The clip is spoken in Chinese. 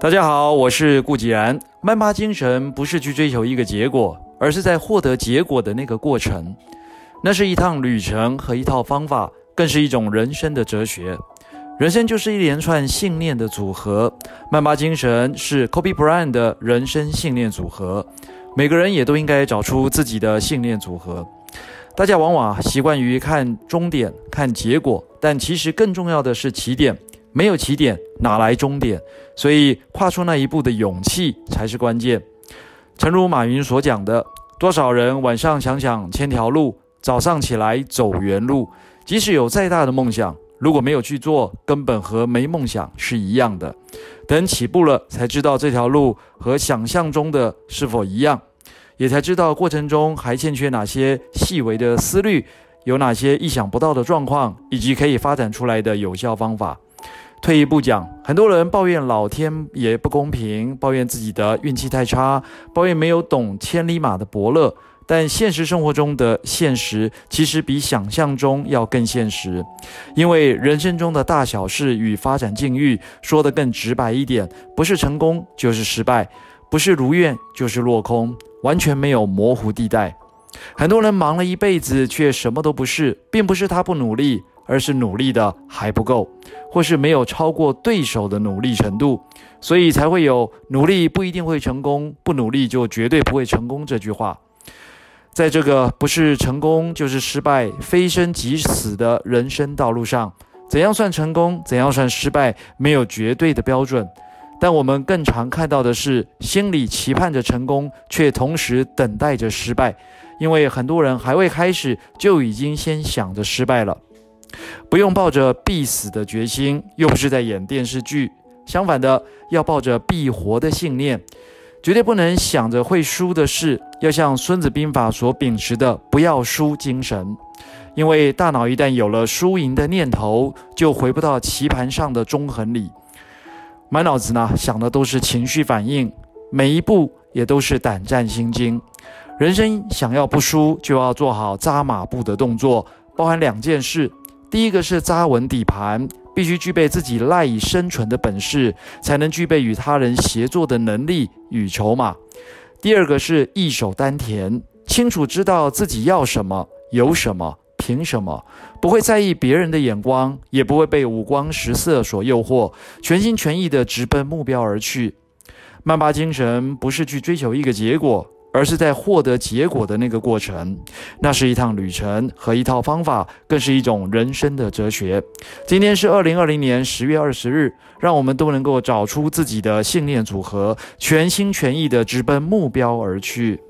大家好，我是顾继然。曼巴精神不是去追求一个结果，而是在获得结果的那个过程。那是一趟旅程和一套方法，更是一种人生的哲学。人生就是一连串信念的组合。曼巴精神是 Kobe Bryant 的人生信念组合。每个人也都应该找出自己的信念组合。大家往往习惯于看终点、看结果，但其实更重要的是起点。没有起点，哪来终点？所以跨出那一步的勇气才是关键。诚如马云所讲的，多少人晚上想想千条路，早上起来走原路。即使有再大的梦想，如果没有去做，根本和没梦想是一样的。等起步了，才知道这条路和想象中的是否一样，也才知道过程中还欠缺哪些细微的思虑，有哪些意想不到的状况，以及可以发展出来的有效方法。退一步讲，很多人抱怨老天爷不公平，抱怨自己的运气太差，抱怨没有懂千里马的伯乐。但现实生活中的现实，其实比想象中要更现实。因为人生中的大小事与发展境遇，说得更直白一点，不是成功就是失败，不是如愿就是落空，完全没有模糊地带。很多人忙了一辈子，却什么都不是，并不是他不努力。而是努力的还不够，或是没有超过对手的努力程度，所以才会有“努力不一定会成功，不努力就绝对不会成功”这句话。在这个不是成功就是失败、非生即死的人生道路上，怎样算成功，怎样算失败，没有绝对的标准。但我们更常看到的是，心里期盼着成功，却同时等待着失败，因为很多人还未开始，就已经先想着失败了。不用抱着必死的决心，又不是在演电视剧。相反的，要抱着必活的信念，绝对不能想着会输的事。要像《孙子兵法》所秉持的“不要输”精神，因为大脑一旦有了输赢的念头，就回不到棋盘上的中横里，满脑子呢想的都是情绪反应，每一步也都是胆战心惊。人生想要不输，就要做好扎马步的动作，包含两件事。第一个是扎稳底盘，必须具备自己赖以生存的本事，才能具备与他人协作的能力与筹码。第二个是易守丹田，清楚知道自己要什么、有什么、凭什么，不会在意别人的眼光，也不会被五光十色所诱惑，全心全意地直奔目标而去。曼巴精神不是去追求一个结果。而是在获得结果的那个过程，那是一趟旅程和一套方法，更是一种人生的哲学。今天是二零二零年十月二十日，让我们都能够找出自己的信念组合，全心全意地直奔目标而去。